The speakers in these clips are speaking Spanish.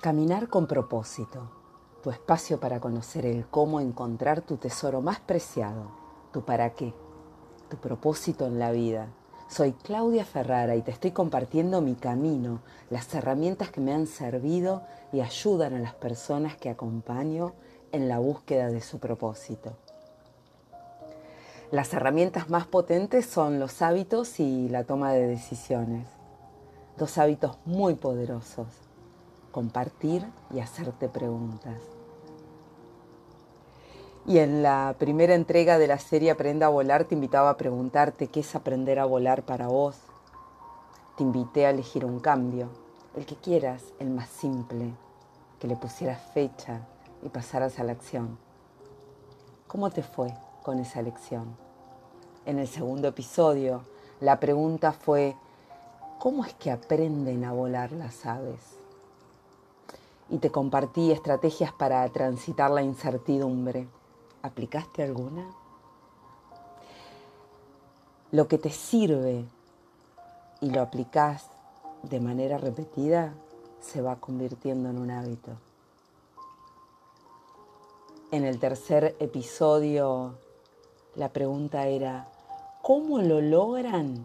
Caminar con propósito, tu espacio para conocer el cómo encontrar tu tesoro más preciado, tu para qué, tu propósito en la vida. Soy Claudia Ferrara y te estoy compartiendo mi camino, las herramientas que me han servido y ayudan a las personas que acompaño en la búsqueda de su propósito. Las herramientas más potentes son los hábitos y la toma de decisiones. Dos hábitos muy poderosos compartir y hacerte preguntas. Y en la primera entrega de la serie Aprenda a volar te invitaba a preguntarte qué es aprender a volar para vos. Te invité a elegir un cambio, el que quieras, el más simple, que le pusieras fecha y pasaras a la acción. ¿Cómo te fue con esa elección? En el segundo episodio, la pregunta fue, ¿cómo es que aprenden a volar las aves? Y te compartí estrategias para transitar la incertidumbre. ¿Aplicaste alguna? Lo que te sirve y lo aplicas de manera repetida se va convirtiendo en un hábito. En el tercer episodio la pregunta era, ¿cómo lo logran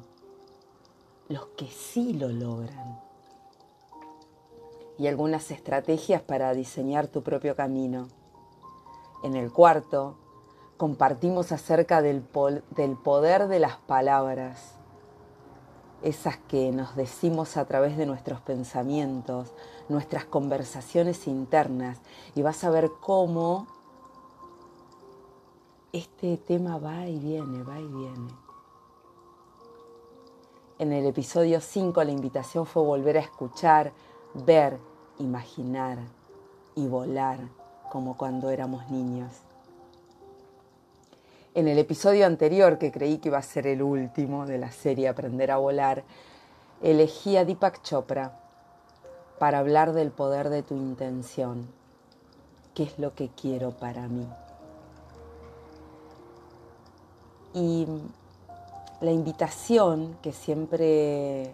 los que sí lo logran? Y algunas estrategias para diseñar tu propio camino. En el cuarto, compartimos acerca del, poder de las palabras, esas que nos decimos a través de nuestros pensamientos, nuestras conversaciones internas, y vas a ver cómo este tema va y viene, va y viene. En el episodio 5 la invitación fue volver a escuchar ver, imaginar y volar como cuando éramos niños. En el episodio anterior, que creí que iba a ser el último de la serie Aprender a volar, elegí a Deepak Chopra para hablar del poder de tu intención. ¿Qué es lo que quiero para mí? Y la invitación que siempre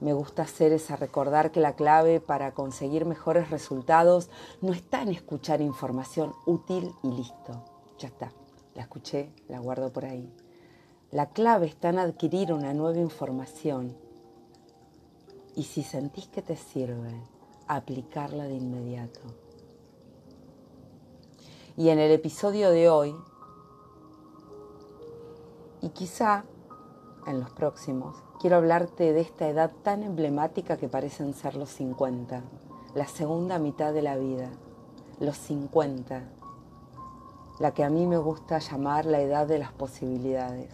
me gusta hacer es a recordar que la clave para conseguir mejores resultados no está en escuchar información útil y listo. Ya está, la escuché, la guardo por ahí. La clave está en adquirir una nueva información y si sentís que te sirve, aplicarla de inmediato. Y en el episodio de hoy, y quizá en los próximos, quiero hablarte de esta edad tan emblemática que parecen ser los 50, la segunda mitad de la vida, los 50, la que a mí me gusta llamar la edad de las posibilidades,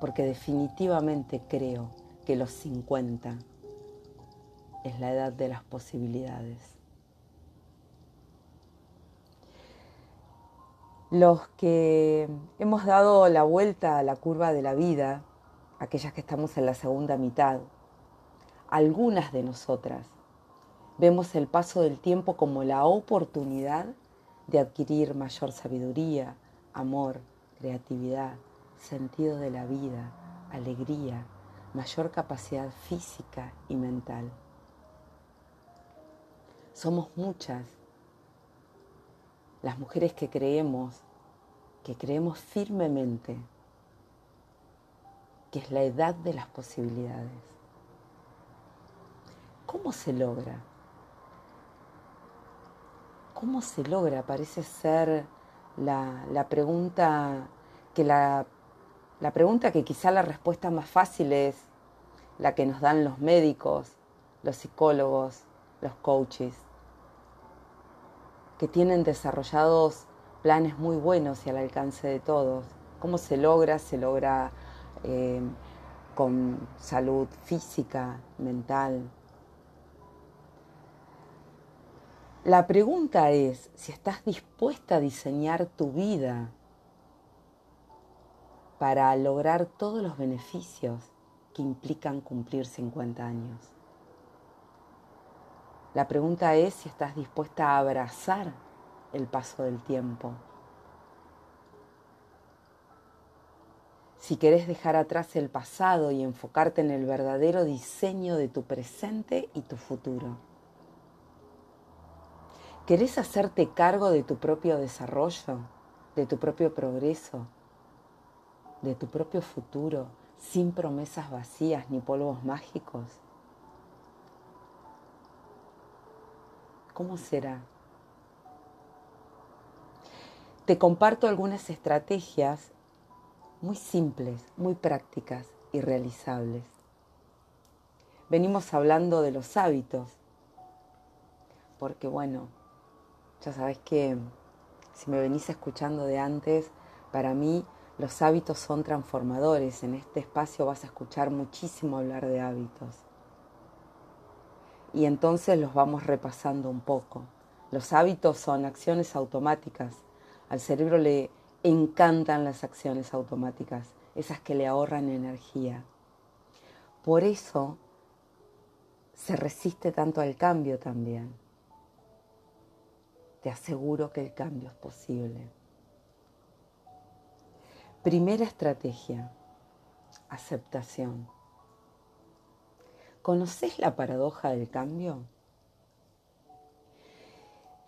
porque definitivamente creo que los 50 es la edad de las posibilidades. Los que hemos dado la vuelta a la curva de la vida, aquellas que estamos en la segunda mitad, algunas de nosotras, vemos el paso del tiempo como la oportunidad de adquirir mayor sabiduría, amor, creatividad, sentido de la vida, alegría, mayor capacidad física y mental. Somos muchas las mujeres que creemos, que creemos firmemente que es la edad de las posibilidades. ¿Cómo se logra? ¿Cómo se logra? Parece ser la, pregunta que la, la pregunta que quizá la respuesta más fácil es la que nos dan los médicos, los psicólogos, los coaches, que tienen desarrollados planes muy buenos y al alcance de todos. ¿Cómo se logra? Se logra Em, con salud física, mental. La pregunta es si estás dispuesta a diseñar tu vida para lograr todos los beneficios que implican cumplir 50 años. La pregunta es si estás dispuesta a abrazar el paso del tiempo si querés dejar atrás el pasado y enfocarte en el verdadero diseño de tu presente y tu futuro. ¿Querés hacerte cargo de tu propio desarrollo, de tu propio progreso, de tu propio futuro, sin promesas vacías ni polvos mágicos? ¿Cómo será? Te comparto algunas estrategias muy simples, muy prácticas y realizables. Venimos hablando de los hábitos, porque bueno, ya sabes que si me venís escuchando de antes, para mí los hábitos son transformadores. En este espacio vas a escuchar muchísimo hablar de hábitos. Y entonces los vamos repasando un poco. Los hábitos son acciones automáticas. Al cerebro le encantan las acciones automáticas, esas que le ahorran energía. Por eso se resiste tanto al cambio también te aseguro que el cambio es posible. Primera estrategia, aceptación. ¿Conoces la paradoja del cambio?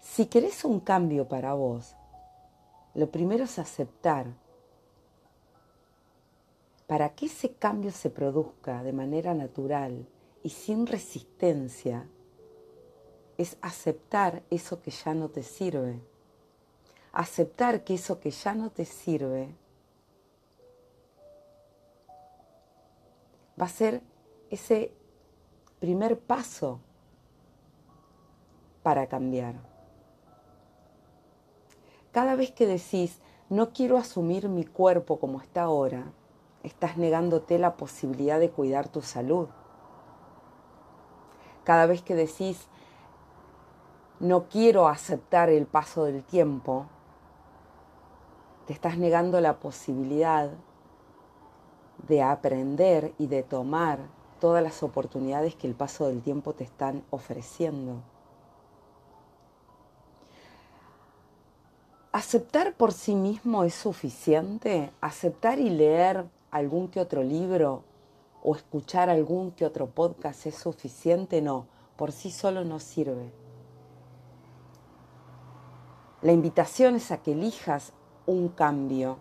Si querés un cambio para vos, lo primero es aceptar. Para que ese cambio se produzca de manera natural y sin resistencia, es aceptar eso que ya no te sirve. Aceptar que eso que ya no te sirve va a ser ese primer paso para cambiar. Cada vez que decís, no quiero asumir mi cuerpo como está ahora, estás negándote la posibilidad de cuidar tu salud. Cada vez que decís, no quiero aceptar el paso del tiempo, te estás negando la posibilidad de aprender y de tomar todas las oportunidades que el paso del tiempo te están ofreciendo. ¿Aceptar por sí mismo es suficiente? ¿Aceptar y leer algún que otro libro o escuchar algún que otro podcast es suficiente? No, por sí solo no sirve. La invitación es a que elijas un cambio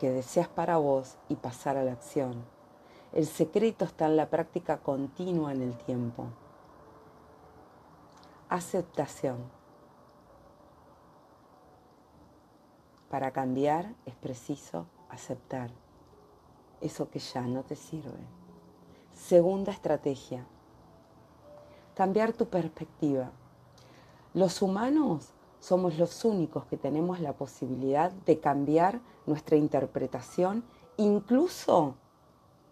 que deseas para vos y pasar a la acción. El secreto está en la práctica continua en el tiempo. Aceptación. Para cambiar es preciso aceptar eso que ya no te sirve. Segunda estrategia. Cambiar tu perspectiva. Los humanos somos los únicos que tenemos la posibilidad de cambiar nuestra interpretación incluso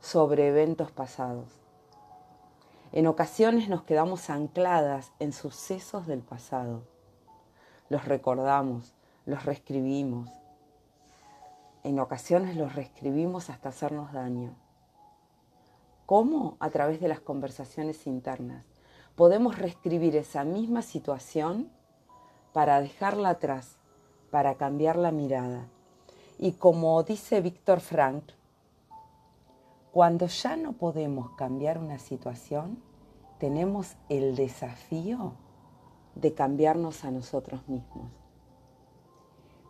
sobre eventos pasados. En ocasiones nos quedamos ancladas en sucesos del pasado. Los recordamos, los reescribimos. En ocasiones los reescribimos hasta hacernos daño. ¿Cómo? A través de las conversaciones internas podemos reescribir esa misma situación para dejarla atrás, para cambiar la mirada. Y como dice Víctor Frank, cuando ya no podemos cambiar una situación, tenemos el desafío de cambiarnos a nosotros mismos.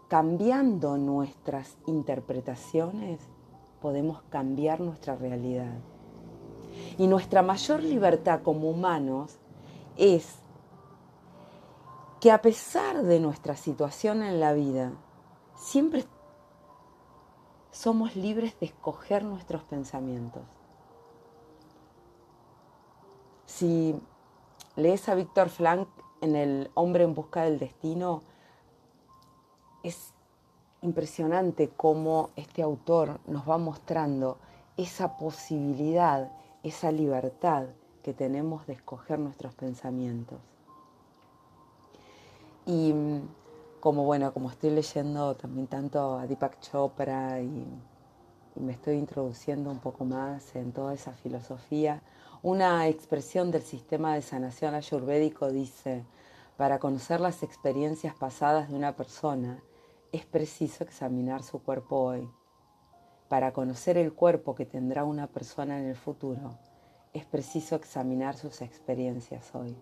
Cambiando nuestras interpretaciones, podemos cambiar nuestra realidad. Y nuestra mayor libertad como humanos es que a pesar de nuestra situación en la vida, siempre somos libres de escoger nuestros pensamientos. Si lees a Víctor Frank en El hombre en busca del destino, es impresionante cómo este autor nos va mostrando esa posibilidad esa libertad que tenemos de escoger nuestros pensamientos. Y como bueno, como estoy leyendo también tanto a Deepak Chopra y, y me estoy introduciendo un poco más en toda esa filosofía, una expresión del sistema de sanación ayurvédico dice, para conocer las experiencias pasadas de una persona, es preciso examinar su cuerpo hoy. Para conocer el cuerpo que tendrá una persona en el futuro, es preciso examinar sus experiencias hoy.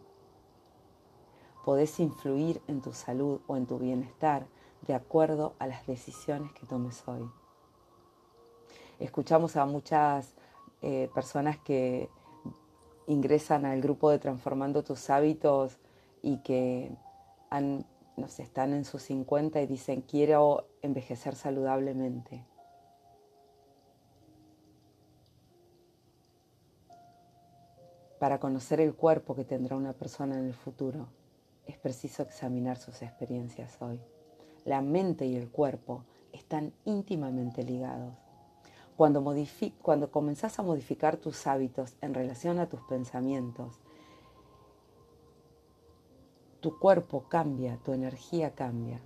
Podés influir en tu salud o en tu bienestar de acuerdo a las decisiones que tomes hoy. Escuchamos a muchas eh, personas que ingresan al grupo de Transformando tus hábitos y que no están en sus 50 y dicen quiero envejecer saludablemente. Para conocer el cuerpo que tendrá una persona en el futuro, es preciso examinar sus experiencias hoy. La mente y el cuerpo están íntimamente ligados. Cuando, cuando comenzás a modificar tus hábitos en relación a tus pensamientos, tu cuerpo cambia, tu energía cambia.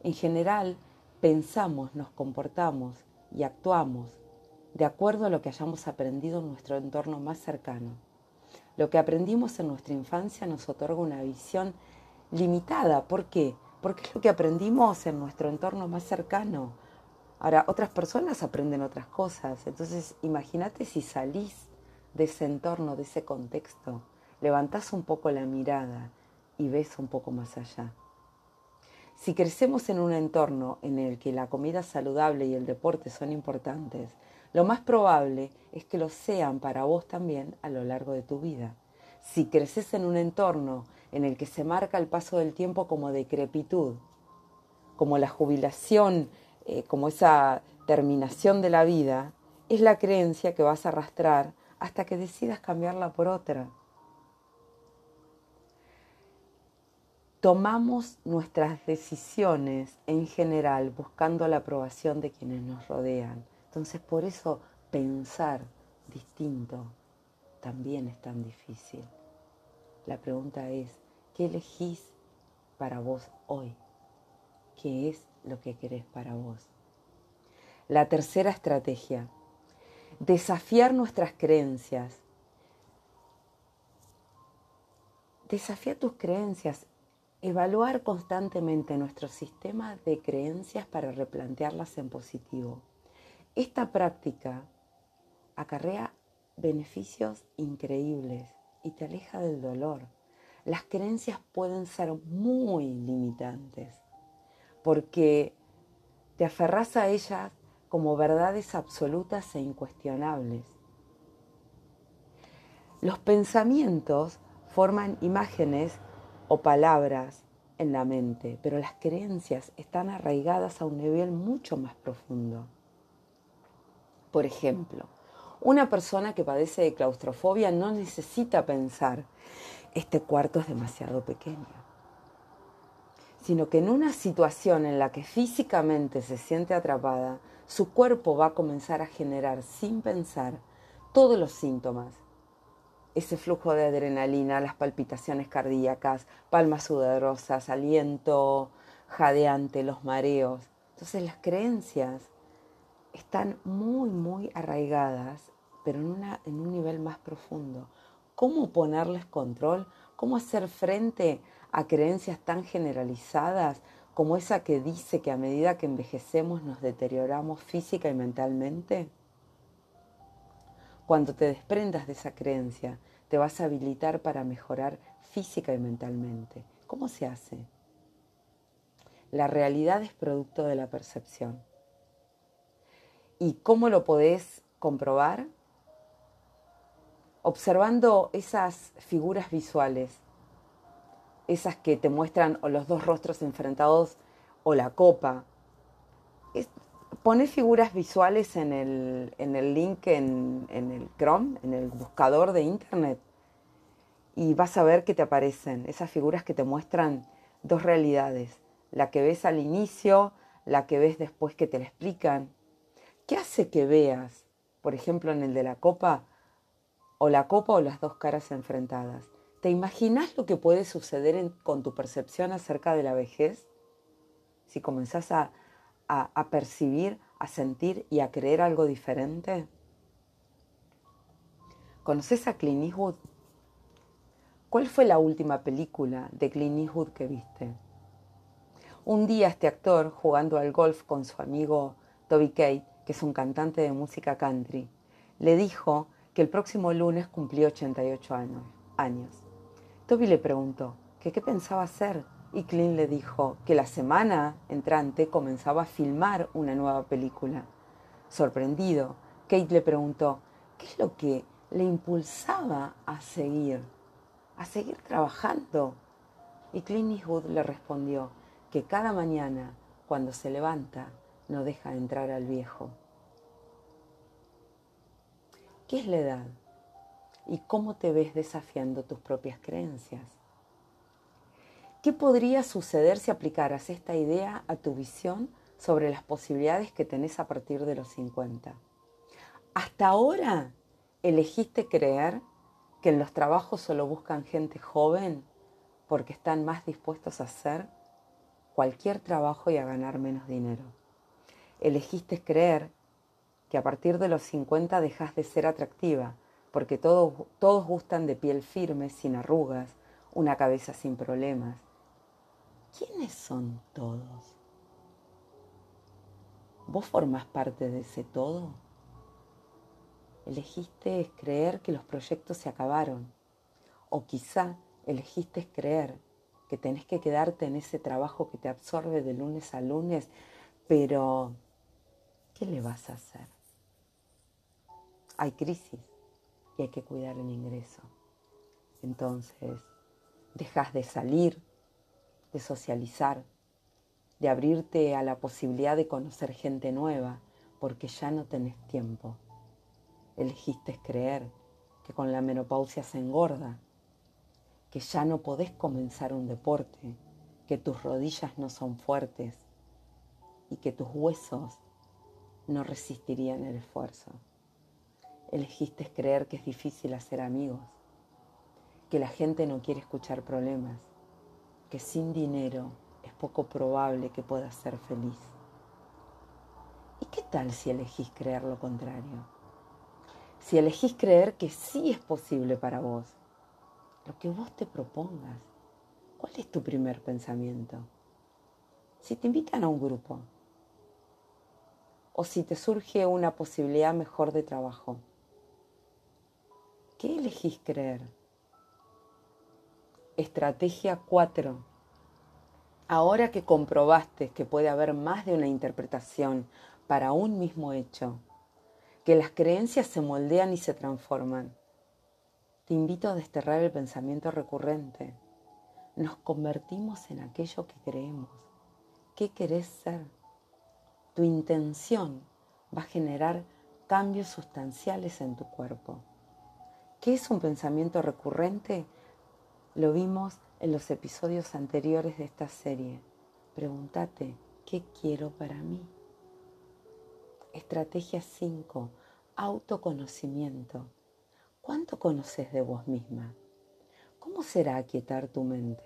En general, pensamos, nos comportamos y actuamos de acuerdo a lo que hayamos aprendido en nuestro entorno más cercano. Lo que aprendimos en nuestra infancia nos otorga una visión limitada. ¿Por qué? Porque es lo que aprendimos en nuestro entorno más cercano. Ahora, otras personas aprenden otras cosas. Entonces, imagínate si salís de ese entorno, de ese contexto, levantás un poco la mirada y ves un poco más allá. Si crecemos en un entorno en el que la comida saludable y el deporte son importantes, lo más probable es que lo sean para vos también a lo largo de tu vida. Si creces en un entorno en el que se marca el paso del tiempo como decrepitud, como la jubilación, eh, como esa terminación de la vida, es la creencia que vas a arrastrar hasta que decidas cambiarla por otra. Tomamos nuestras decisiones en general buscando la aprobación de quienes nos rodean entonces por eso pensar distinto también es tan difícil. La pregunta es, ¿qué elegís para vos hoy? ¿Qué es lo que querés para vos? La tercera estrategia, desafiar nuestras creencias. Desafiar tus creencias, evaluar constantemente nuestro sistema de creencias para replantearlas en positivo. Esta práctica acarrea beneficios increíbles y te aleja del dolor. Las creencias pueden ser muy limitantes porque te aferras a ellas como verdades absolutas e incuestionables. Los pensamientos forman imágenes o palabras en la mente, pero las creencias están arraigadas a un nivel mucho más profundo. Por ejemplo, una persona que padece de claustrofobia no necesita pensar, este cuarto es demasiado pequeño, sino que en una situación en la que físicamente se siente atrapada, su cuerpo va a comenzar a generar sin pensar todos los síntomas. Ese flujo de adrenalina, las palpitaciones cardíacas, palmas sudorosas, aliento jadeante, los mareos. Entonces las creencias están muy, muy arraigadas, pero en, una, en un nivel más profundo. ¿Cómo ponerles control? ¿Cómo hacer frente a creencias tan generalizadas como esa que dice que a medida que envejecemos nos deterioramos física y mentalmente? Cuando te desprendas de esa creencia, te vas a habilitar para mejorar física y mentalmente. ¿Cómo se hace? La realidad es producto de la percepción. ¿Y cómo lo podés comprobar? Observando esas figuras visuales, esas que te muestran los dos rostros enfrentados o la copa. Poner figuras visuales en el, en el link en, en el Chrome, en el buscador de Internet, y vas a ver que te aparecen esas figuras que te muestran dos realidades, la que ves al inicio, la que ves después que te la explican, ¿Qué hace que veas, por ejemplo, en el de la copa, o la copa o las dos caras enfrentadas? ¿Te imaginas lo que puede suceder con tu percepción acerca de la vejez? Si comenzás a, a percibir, a sentir y a creer algo diferente. ¿Conoces a Clint Eastwood? ¿Cuál fue la última película de Clint Eastwood que viste? Un día este actor, jugando al golf con su amigo Toby Kate, que es un cantante de música country, le dijo que el próximo lunes cumplió 88 años. Toby le preguntó, que qué pensaba hacer y Clint le dijo que la semana entrante comenzaba a filmar una nueva película. Sorprendido, Kate le preguntó qué es lo que le impulsaba a seguir, a seguir trabajando. Y Clint Eastwood le respondió que cada mañana, cuando se levanta, no deja entrar al viejo. ¿Qué es la edad? ¿Y cómo te ves desafiando tus propias creencias? ¿Qué podría suceder si aplicaras esta idea a tu visión sobre las posibilidades que tenés a partir de los 50? Hasta ahora elegiste creer que en los trabajos solo buscan gente joven porque están más dispuestos a hacer cualquier trabajo y a ganar menos dinero. Elegiste creer que a partir de los 50 dejas de ser atractiva porque todos, todos gustan de piel firme, sin arrugas, una cabeza sin problemas ¿quiénes son todos? ¿Vos formás parte de ese todo? Elegiste creer que los proyectos se acabaron. O quizá elegiste creer que tenés que quedarte en ese trabajo que te absorbe de lunes a lunes, pero ¿qué le vas a hacer? Hay crisis y hay que cuidar el ingreso. Entonces, dejas de salir de socializar, de abrirte a la posibilidad de conocer gente nueva, porque ya no tenés tiempo. Elegiste creer que con la menopausia se engorda, que ya no podés comenzar un deporte, que tus rodillas no son fuertes y que tus huesos no resistirían el esfuerzo. Elegiste creer que es difícil hacer amigos, que la gente no quiere escuchar problemas, que sin dinero es poco probable que puedas ser feliz. ¿Y qué tal si elegís creer lo contrario? Si elegís creer que sí es posible para vos, lo que vos te propongas, ¿cuál es tu primer pensamiento? Si te invitan a un grupo o si te surge una posibilidad mejor de trabajo, ¿qué elegís creer? Estrategia 4. Ahora que comprobaste que puede haber más de una interpretación para un mismo hecho, que las creencias se moldean y se transforman, te invito a desterrar el pensamiento recurrente. Nos convertimos en aquello que creemos. ¿Qué querés ser? Tu intención va a generar cambios sustanciales en tu cuerpo. ¿Qué es un pensamiento recurrente? Lo vimos en los episodios anteriores de esta serie. Pregúntate, ¿qué quiero para mí? Estrategia 5. Autoconocimiento. ¿Cuánto conoces de vos misma? ¿Cómo será aquietar tu mente?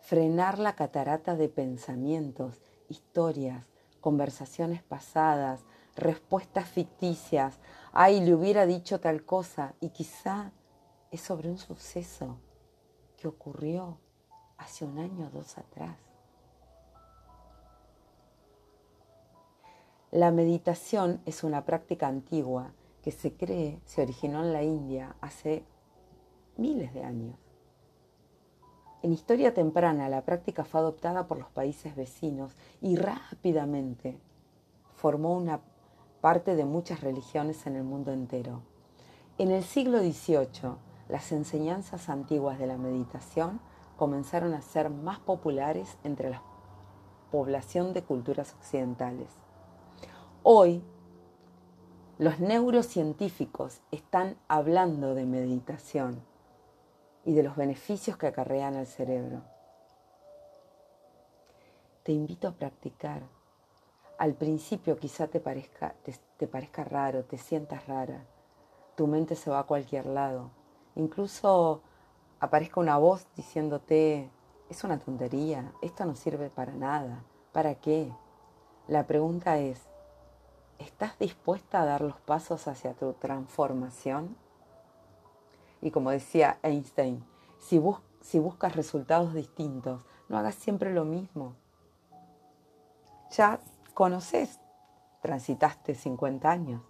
Frenar la catarata de pensamientos, historias, conversaciones pasadas, respuestas ficticias. Ay, le hubiera dicho tal cosa y quizá es sobre un suceso que ocurrió hace un año o dos atrás. La meditación es una práctica antigua que se cree se originó en la India hace miles de años. En historia temprana la práctica fue adoptada por los países vecinos y rápidamente formó una parte de muchas religiones en el mundo entero. En el siglo XVIII, las enseñanzas antiguas de la meditación comenzaron a ser más populares entre la población de culturas occidentales. Hoy, los neurocientíficos están hablando de meditación y de los beneficios que acarrean al cerebro. Te invito a practicar. Al principio quizá te parezca, te parezca raro, te sientas rara, tu mente se va a cualquier lado, Incluso aparezca una voz diciéndote, es una tontería, esto no sirve para nada, ¿para qué? La pregunta es, ¿estás dispuesta a dar los pasos hacia tu transformación? Y como decía Einstein, si, buscas resultados distintos, no hagas siempre lo mismo. Ya conoces, transitaste 50 años.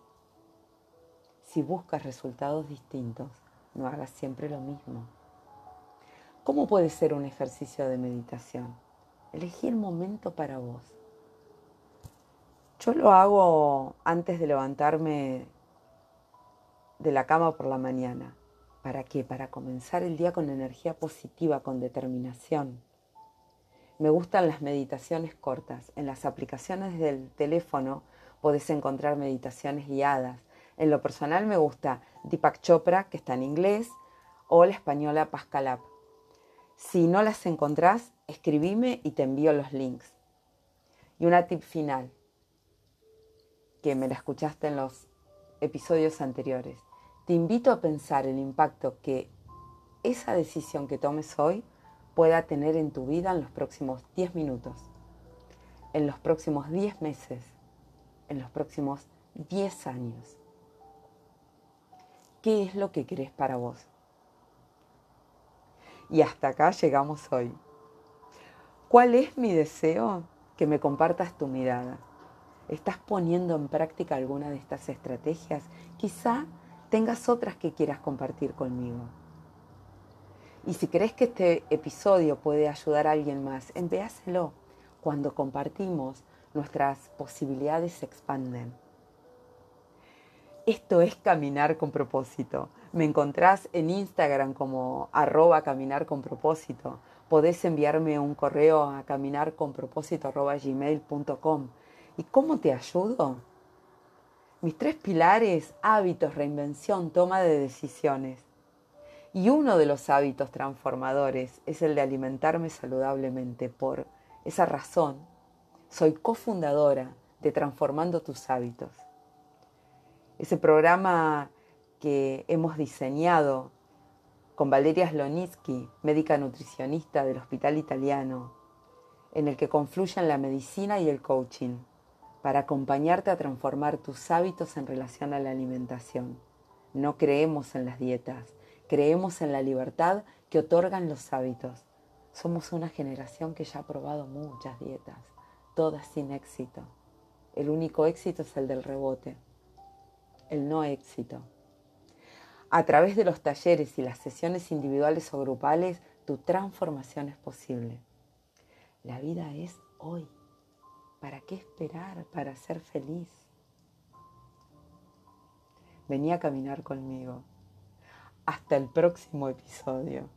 Si buscas resultados distintos, no hagas siempre lo mismo. ¿Cómo puede ser un ejercicio de meditación? Elegí el momento para vos. Yo lo hago antes de levantarme de la cama por la mañana. ¿Para qué? Para comenzar el día con energía positiva, con determinación. Me gustan las meditaciones cortas. En las aplicaciones del teléfono podés encontrar meditaciones guiadas. En lo personal me gusta Deepak Chopra, que está en inglés, o la española Pascal Si no las encontrás, escribime y te envío los links. Y una tip final, que me la escuchaste en los episodios anteriores. Te invito a pensar el impacto que esa decisión que tomes hoy pueda tener en tu vida en los próximos 10 minutos, en los próximos 10 meses, en los próximos 10 años. ¿Qué es lo que querés para vos? Y hasta acá llegamos hoy. ¿Cuál es mi deseo? Que me compartas tu mirada. ¿Estás poniendo en práctica alguna de estas estrategias? Quizá tengas otras que quieras compartir conmigo. Y si crees que este episodio puede ayudar a alguien más, envíaselo. Cuando compartimos, nuestras posibilidades se expanden. Esto es caminar con propósito. Me encontrás en Instagram como arroba caminar con propósito. Podés enviarme un correo a caminarconpropósito.gmail.com. ¿Y cómo te ayudo? Mis tres pilares, hábitos, reinvención, toma de decisiones. Y uno de los hábitos transformadores es el de alimentarme saludablemente. Por esa razón, soy cofundadora de Transformando tus hábitos. Ese programa que hemos diseñado con Valeria Slonitsky, médica nutricionista del Hospital Italiano, en el que confluyen la medicina y el coaching para acompañarte a transformar tus hábitos en relación a la alimentación. No creemos en las dietas, creemos en la libertad que otorgan los hábitos. Somos una generación que ya ha probado muchas dietas, todas sin éxito. El único éxito es el del rebote, el no éxito. A través de los talleres y las sesiones individuales o grupales, tu transformación es posible. La vida es hoy. ¿Para qué esperar para ser feliz? Vení a caminar conmigo. Hasta el próximo episodio.